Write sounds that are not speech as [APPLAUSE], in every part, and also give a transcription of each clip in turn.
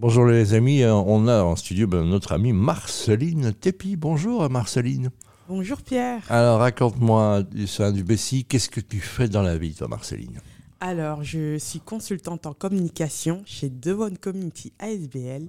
Bonjour les amis, Euh, on a en studio ben, notre amie Marceline Tepi. Bonjour Marceline. Bonjour Pierre. Alors raconte-moi du sein du Bessie, qu'est-ce que tu fais dans la vie toi Marceline? Alors, je suis consultante en communication chez Devon Community ASBL,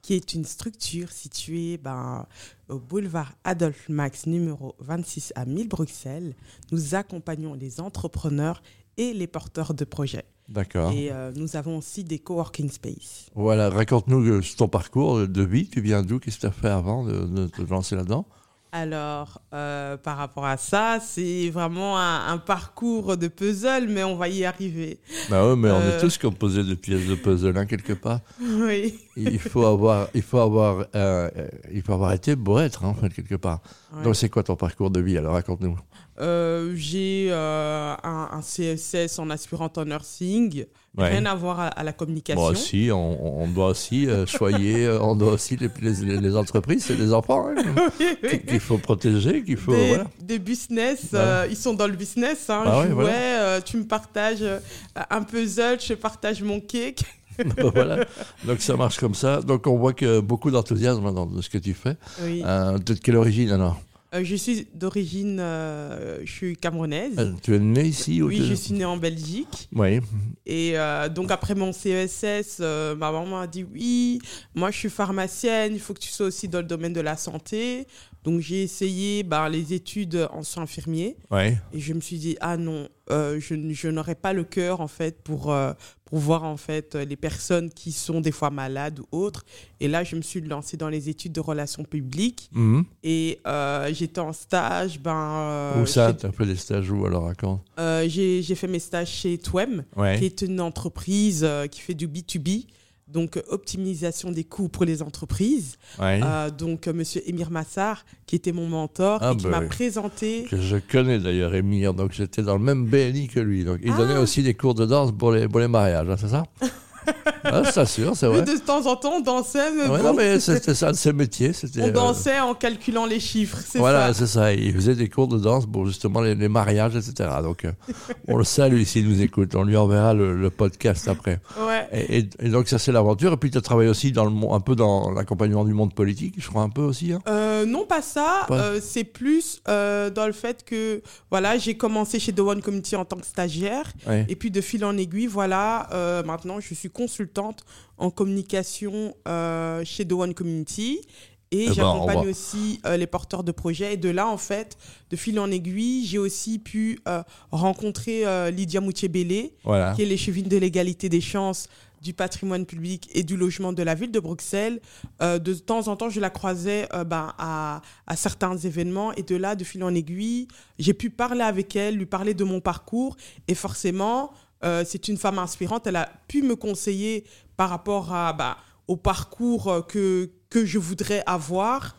qui est une structure située ben, au boulevard Adolphe Max numéro 26 à 1000 Bruxelles. Nous accompagnons les entrepreneurs et les porteurs de projets. D'accord. Et euh, nous avons aussi des coworking space. Voilà, raconte-nous euh, ton parcours de vie, tu viens d'où, qu'est-ce que tu as fait avant de, de te lancer là-dedans? Alors, euh, par rapport à ça, c'est vraiment un, un parcours de puzzle, mais on va y arriver. Bah ouais, mais on est tous composés de pièces de puzzle, hein, quelque part. [LAUGHS] oui. Il faut avoir, il faut avoir, euh, il faut avoir été beau être, hein, en fait, quelque part. Ouais. Donc c'est quoi ton parcours de vie Alors? Raconte-nous. Euh, j'ai euh, un, un CSS en aspirante en nursing. Ouais. Rien à voir à, à la communication. Moi aussi, on, on doit aussi euh, on doit aussi les, les, les entreprises, c'est les enfants hein, [LAUGHS] qu'il faut protéger, qu'il faut. des, Voilà. des business, ils sont dans le business. Hein, Bah ouais, voilà. tu me partages un puzzle, je partage mon cake. [LAUGHS] voilà. Donc ça marche comme ça. Donc on voit que beaucoup d'enthousiasme dans ce que tu fais. Oui. Euh, de quelle origine alors? Euh, je suis d'origine, euh, je suis camerounaise. Euh, Tu es né ici ou oui, je suis née en Belgique. Oui. Et euh, donc après mon CESS, ma maman a dit oui, moi je suis pharmacienne, il faut que tu sois aussi dans le domaine de la santé. Donc j'ai essayé bah, les études en soins infirmiers Oui. et je me suis dit ah non, euh, je, n'aurais pas le cœur en fait pour, euh, pour voir en fait les personnes qui sont des fois malades ou autres. Et là je me suis lancée dans les études de relations publiques Mhm. et euh, j'étais en stage. Ben, euh, Où ça? chez- Tu as fait des stages où alors raconte euh, j'ai fait mes stages chez Twem qui est une entreprise euh, qui fait du B2B, donc euh, optimisation des coûts pour les entreprises. Ouais. Euh, donc, euh, Monsieur Émir Massar, qui était mon mentor Ah, et qui bah m'a oui. présenté. Que je connais d'ailleurs, Émir. Donc j'étais dans le même BNI que lui. Donc il Ah. donnait aussi des cours de danse pour les, pour les mariages, hein, c'est ça? [LAUGHS] ah, Je t'assure, c'est vrai. De temps en temps, on dansait, mais Ouais, bon, non, mais c'était ça de ses métiers. C'était, on euh, dansait en calculant les chiffres. C'est Voilà, ça. c'est ça. Il faisait des cours de danse pour justement les, les mariages, etc. Donc, euh, on le salue s'il nous écoute. On lui enverra le, le podcast après. Ouais. Et, et- et donc, ça, c'est l'aventure. Et puis, tu as travaillé aussi dans le, mon- un peu dans l'accompagnement du monde politique, je crois, un peu aussi. hein. Euh, non, pas ça. Ouais. Euh, c'est plus euh, dans le fait que voilà, j'ai commencé chez The One Community en tant que stagiaire. Ouais. Et puis de fil en aiguille, voilà, euh, maintenant je suis consultante en communication euh, chez The One Community. Et Eh ben, j'accompagne aussi euh, les porteurs de projets. Et de là, en fait, de fil en aiguille, j'ai aussi pu euh, rencontrer euh, Lydia Moutier-Bellé, Voilà. qui est l'échevine de l'égalité des chances du patrimoine public et du logement de la ville de Bruxelles. Euh, de temps en temps, je la croisais euh, ben, à, à certains événements et de là, de fil en aiguille, j'ai pu parler avec elle, lui parler de mon parcours et forcément, euh, c'est une femme inspirante. Elle a pu me conseiller par rapport à, bah, au parcours que, que je voudrais avoir.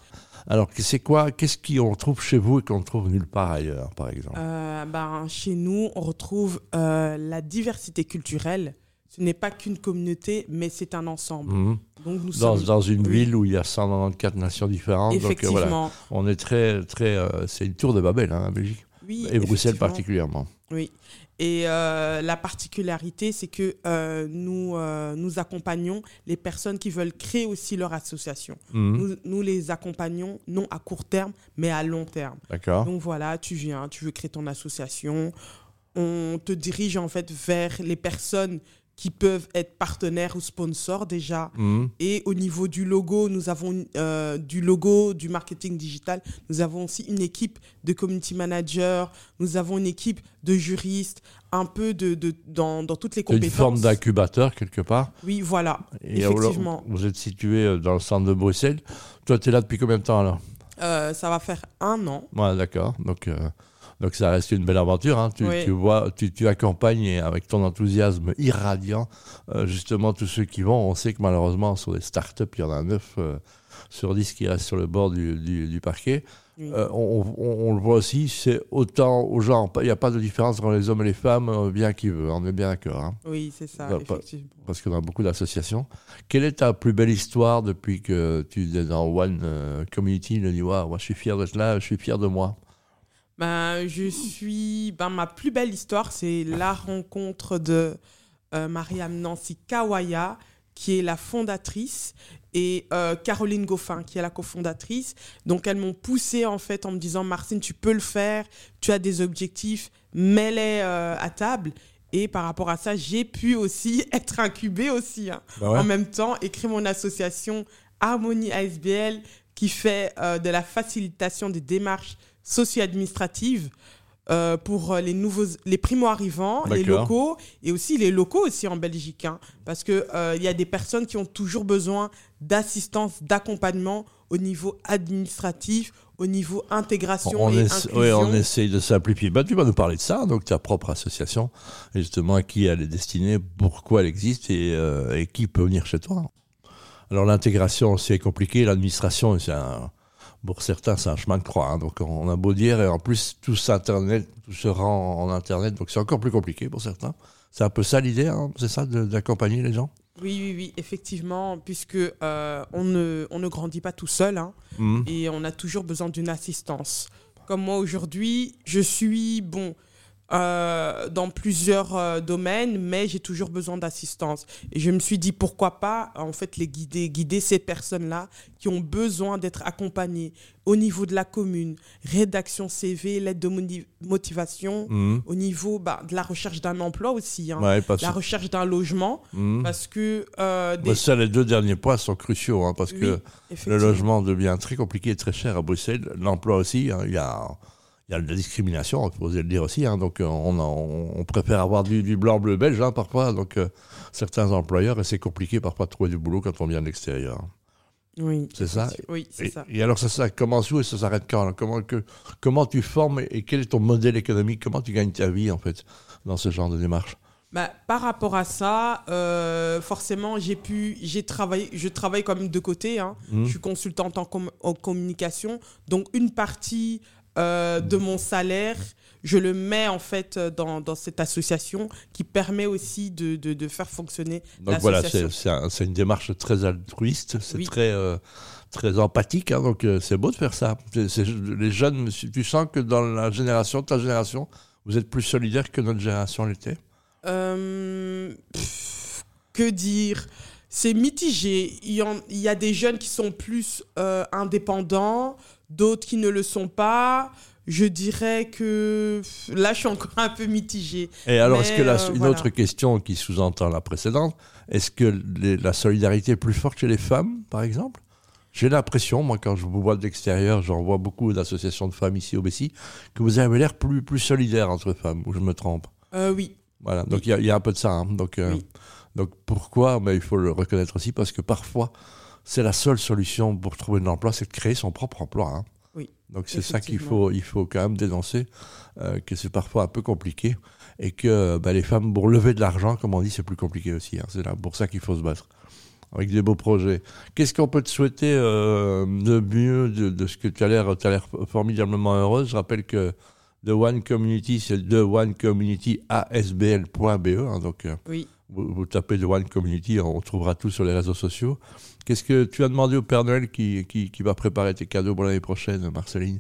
Alors, c'est quoi Qu'est-ce qu'on trouve chez vous et qu'on ne trouve nulle part ailleurs, par exemple? Ben, chez nous, on retrouve la diversité culturelle. Ce n'est pas qu'une communauté, mais c'est un ensemble. Mhm. Donc nous dans, sommes dans une oui. ville où il y a 194 nations différentes. Donc, euh, effectivement, voilà. On est très, très. euh, c'est une tour de Babel, hein, la Belgique. oui, Et Bruxelles particulièrement. Oui. Et euh, la particularité, c'est que euh, nous, euh, nous accompagnons les personnes qui veulent créer aussi leur association. Mhm. Nous, nous les accompagnons non à court terme, mais à long terme. D'accord. Donc voilà, tu viens, tu veux créer ton association. On te dirige en fait vers les personnes qui peuvent être partenaires ou sponsors déjà. Mhm. Et au niveau du logo, nous avons euh, du logo, du marketing digital. Nous avons aussi une équipe de community managers. Nous avons une équipe de juristes, un peu de, de- dans, dans toutes les C'est une compétences. forme d'incubateur, quelque part. Oui, voilà. Et Effectivement. vous êtes situé euh, dans le centre de Bruxelles. Toi, tu es là depuis combien de temps alors? Euh, ça va faire un an. Ouais, d'accord. Donc, euh, donc ça reste une belle aventure. hein. Tu, Oui. tu vois, tu, tu accompagnes avec ton enthousiasme irradiant, euh, justement tous ceux qui vont. On sait que malheureusement sur les startups, il y en a 9 sur 10 qui restent sur le bord du, du- du parquet. Oui. Euh, on, on- on le voit aussi, c'est autant aux gens. Il n'y a pas de différence entre les hommes et les femmes, euh, bien qu'ils veulent. On est bien d'accord. hein. oui, c'est ça, bah, effectivement. parce qu'on a beaucoup d'associations. Quelle est ta plus belle histoire depuis que tu es dans One euh, Community Le Niwa Moi, je suis fier d'être là, je suis fier de moi. Ben, je suis. Ben, ma plus belle histoire, c'est la rencontre de euh, Mariam Nancy Kawaya, qui est la fondatrice, et euh, Caroline Goffin, qui est la cofondatrice. Donc, elles m'ont poussé en fait en me disant Martine, tu peux le faire, tu as des objectifs, mets-les euh, à table. Et par rapport à ça, j'ai pu aussi [LAUGHS] être incubée aussi. hein. Bah ouais. En même temps, écrire mon association Harmonie ASBL qui fait euh, de la facilitation des démarches socio-administratives euh, pour euh, les nouveaux, les primo-arrivants, les locaux et aussi les locaux aussi en Belgique, hein, parce que euh, il y a des personnes qui ont toujours besoin d'assistance, d'accompagnement au niveau administratif, au niveau intégration On, et inclusion. ouais, on essaye de simplifier. Bah, tu vas nous parler de ça, donc ta propre association, justement à qui elle est destinée, pourquoi elle existe et, euh, et qui peut venir chez toi. Alors l'intégration, c'est compliqué, l'administration, c'est un, pour certains, c'est un chemin de croix. hein. donc on a beau dire, et en plus tout internet, tout se rend en internet, donc c'est encore plus compliqué pour certains. C'est un peu ça l'idée, hein, c'est ça, d'accompagner les gens? Oui, oui, oui, effectivement, puisque euh, on, ne, on ne grandit pas tout seul. hein. Mhm. et on a toujours besoin d'une assistance. Comme moi aujourd'hui, je suis bon euh, dans plusieurs euh, domaines, mais j'ai toujours besoin d'assistance. Et je me suis dit pourquoi pas en fait les guider, guider ces personnes-là qui ont besoin d'être accompagnées au niveau de la commune, rédaction CV, lettre de motivation, Mhm. au niveau bah, de la recherche d'un emploi aussi, hein, Ouais, la recherche d'un logement, Mhm. parce que euh, des- Bah, ça, les deux derniers points sont cruciaux, hein, parce Oui, que le logement devient très compliqué et très cher à Bruxelles. L'emploi aussi, hein, il y, a, il y a de la discrimination, il faut oser le dire aussi. hein, donc euh, on, préfère avoir du, du blanc-bleu belge hein, parfois. Donc euh, certains employeurs, et c'est compliqué parfois de trouver du boulot quand on vient de l'extérieur. Oui, C'est ça? Oui, c'est Et, ça. et alors ça, ça commence où et ça s'arrête quand comment, que, comment tu formes et, et quel est ton modèle économique? Comment tu gagnes ta vie en fait dans ce genre de démarche? Bah, par rapport à ça, euh, forcément, j'ai pu, j'ai travaillé, je travaille comme de côté. hein. Mhm. Je suis consultante en, com- en communication, donc une partie euh, de mon salaire, je le mets en fait euh, dans, dans cette association qui permet aussi de, de, de faire fonctionner Donc voilà, c'est un- une démarche très altruiste, c'est Oui. très, euh, très empathique, hein, donc c'est beau de faire ça. Les jeunes, tu sens que dans la génération, ta génération, vous êtes plus solidaire que notre génération l'était? Euh, que dire? C'est mitigé. Il y, en- il y a des jeunes qui sont plus euh, indépendants, d'autres qui ne le sont pas. Je dirais que là, je suis encore un peu mitigée. Et alors, est-ce que la- euh, une voilà. autre question qui sous-entend la précédente, est-ce que les- la solidarité est plus forte chez les femmes, par exemple? J'ai l'impression, moi, quand je vous vois de l'extérieur, j'en vois beaucoup d'associations de femmes ici au Bessie, que vous avez l'air plus, plus solidaire entre femmes, ou je me trompe? Euh, oui, Voilà, donc il y a- il y, a un peu de ça. hein. Donc, euh, Oui. Donc pourquoi? Mais Il faut le reconnaître aussi parce que parfois, c'est la seule solution pour trouver de l'emploi, c'est de créer son propre emploi. hein. Oui, Donc c'est ça qu'il faut, il faut quand même dénoncer, euh, que c'est parfois un peu compliqué et que bah, les femmes, pour lever de l'argent, comme on dit, c'est plus compliqué aussi. hein. C'est pour ça qu'il faut se battre. Avec des beaux projets. Qu'est-ce qu'on peut te souhaiter euh, de mieux de, de ce que tu as l'air tu as l'air formidablement heureuse? Je rappelle que The One Community, c'est The One Community ASBL.be. hein, donc, euh, oui. vous, vous tapez The One Community, on trouvera tout sur les réseaux sociaux. Qu'est-ce que tu as demandé au Père Noël qui, qui, qui va préparer tes cadeaux pour l'année prochaine, Marceline?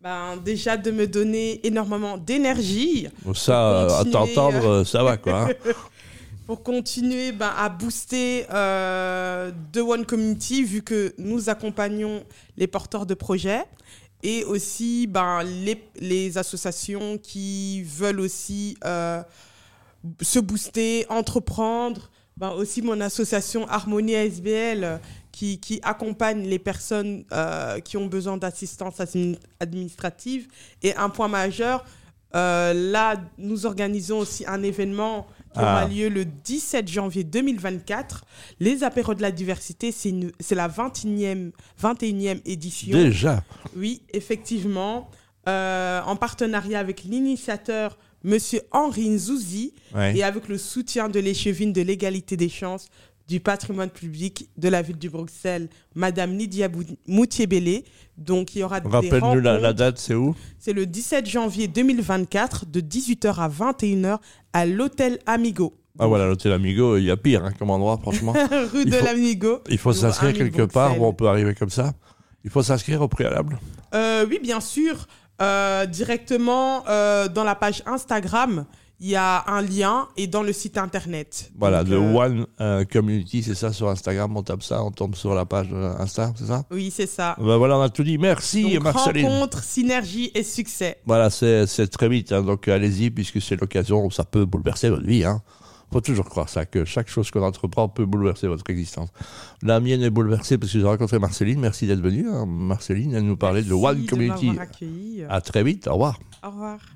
Ben, déjà de me donner énormément d'énergie Bon, Ça, euh, à t'entendre, euh, ça va quoi. hein. [LAUGHS] pour continuer ben, à booster euh, The One Community, vu que nous accompagnons les porteurs de projets et aussi ben, les, associations qui veulent aussi euh, se booster, entreprendre. Ben, aussi mon association Harmonie ASBL qui, accompagne les personnes euh, qui ont besoin d'assistance admi- administrative. Et un point majeur, euh, là, nous organisons aussi un événement qui aura Ah. lieu le 17 janvier 2024. Les apéros de la diversité, c'est la 21e, 21e édition. Déjà. Oui, effectivement. Euh, en partenariat avec l'initiateur, Monsieur Henri Nzouzi, Ouais. et avec le soutien de l'échevine de l'égalité des chances du patrimoine public de la ville de Bruxelles, Madame Lydia Moutier-Bellé. Donc, il y aura des Rappelle-nous la, la rencontres. date, c'est où C'est le 17 janvier 2024, de 18h à 21h, à l'hôtel Amigo. Ah voilà, l'hôtel Amigo, il y a pire hein, comme endroit, franchement. [LAUGHS] Rue Il de l'Amigo. Il faut s'inscrire quelque part où on peut arriver comme ça. Il faut s'inscrire au préalable. Euh, oui, bien sûr. Euh, directement euh, dans la page Instagram, il y a un lien et dans le site internet. Voilà, Donc, de euh, One euh, Community, c'est ça sur Instagram, on tape ça, on tombe sur la page euh, Insta, c'est ça? Oui, c'est ça. Ben voilà, on a tout dit. Merci Donc, Marceline. rencontre, synergie et succès. Voilà, c'est très vite, hein, donc allez-y, puisque c'est l'occasion où ça peut bouleverser votre vie. Hein. faut toujours croire ça, que chaque chose qu'on entreprend peut bouleverser votre existence. La mienne est bouleversée parce que j'ai rencontré Marceline. Merci d'être venue. hein. Marceline, elle nous parlait de Merci One Community. accueilli. À très vite, au revoir. Au revoir.